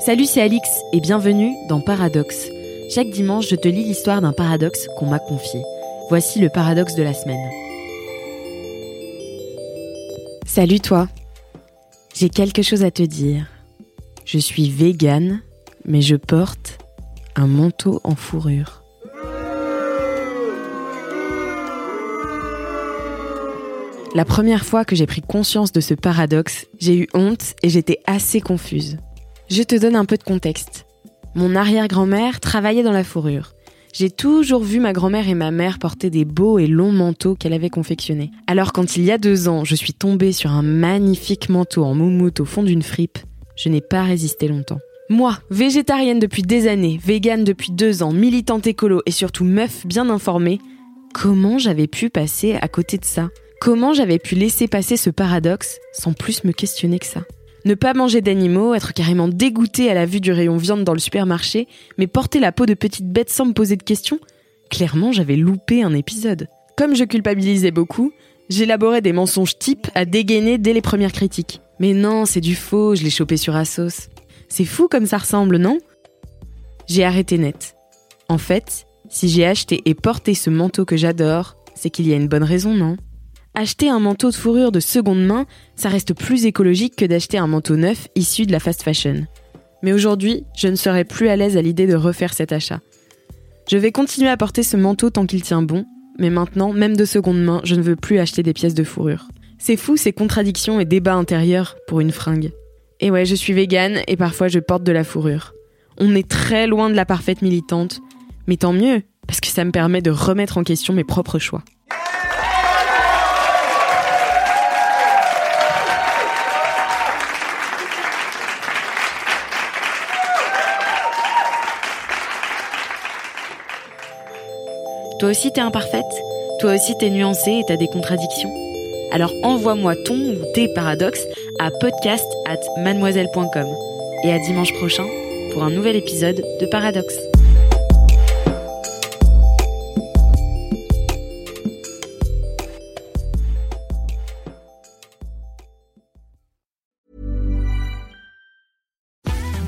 Salut, c'est Alix et bienvenue dans Paradoxe. Chaque dimanche, je te lis l'histoire d'un paradoxe qu'on m'a confié. Voici le paradoxe de la semaine. Salut toi. J'ai quelque chose à te dire. Je suis végane, mais je porte un manteau en fourrure. La première fois que j'ai pris conscience de ce paradoxe, j'ai eu honte et j'étais assez confuse. Je te donne un peu de contexte. Mon arrière-grand-mère travaillait dans la fourrure. J'ai toujours vu ma grand-mère et ma mère porter des beaux et longs manteaux qu'elle avait confectionnés. Alors quand il y a deux ans, je suis tombée sur un magnifique manteau en moumoute au fond d'une fripe, je n'ai pas résisté longtemps. Moi, végétarienne depuis des années, végane depuis deux ans, militante écolo et surtout meuf bien informée, comment j'avais pu passer à côté de ça? Comment j'avais pu laisser passer ce paradoxe sans plus me questionner que ça? Ne pas manger d'animaux, être carrément dégoûté à la vue du rayon viande dans le supermarché, mais porter la peau de petite bête sans me poser de questions Clairement, j'avais loupé un épisode. Comme je culpabilisais beaucoup, j'élaborais des mensonges types à dégainer dès les premières critiques. Mais non, c'est du faux, je l'ai chopé sur Asos. C'est fou comme ça ressemble, non? J'ai arrêté net. En fait, si j'ai acheté et porté ce manteau que j'adore, c'est qu'il y a une bonne raison, non? Acheter un manteau de fourrure de seconde main, ça reste plus écologique que d'acheter un manteau neuf issu de la fast fashion. Mais aujourd'hui, je ne serai plus à l'aise à l'idée de refaire cet achat. Je vais continuer à porter ce manteau tant qu'il tient bon, mais maintenant, même de seconde main, je ne veux plus acheter des pièces de fourrure. C'est fou ces contradictions et débats intérieurs pour une fringue. Et ouais, je suis végane et parfois je porte de la fourrure. On est très loin de la parfaite militante, mais tant mieux, parce que ça me permet de remettre en question mes propres choix. Toi aussi t'es imparfaite Toi aussi t'es nuancée et t'as des contradictions Alors envoie-moi ton ou tes paradoxes à podcast at mademoiselle.com. Et à dimanche prochain pour un nouvel épisode de Paradoxe.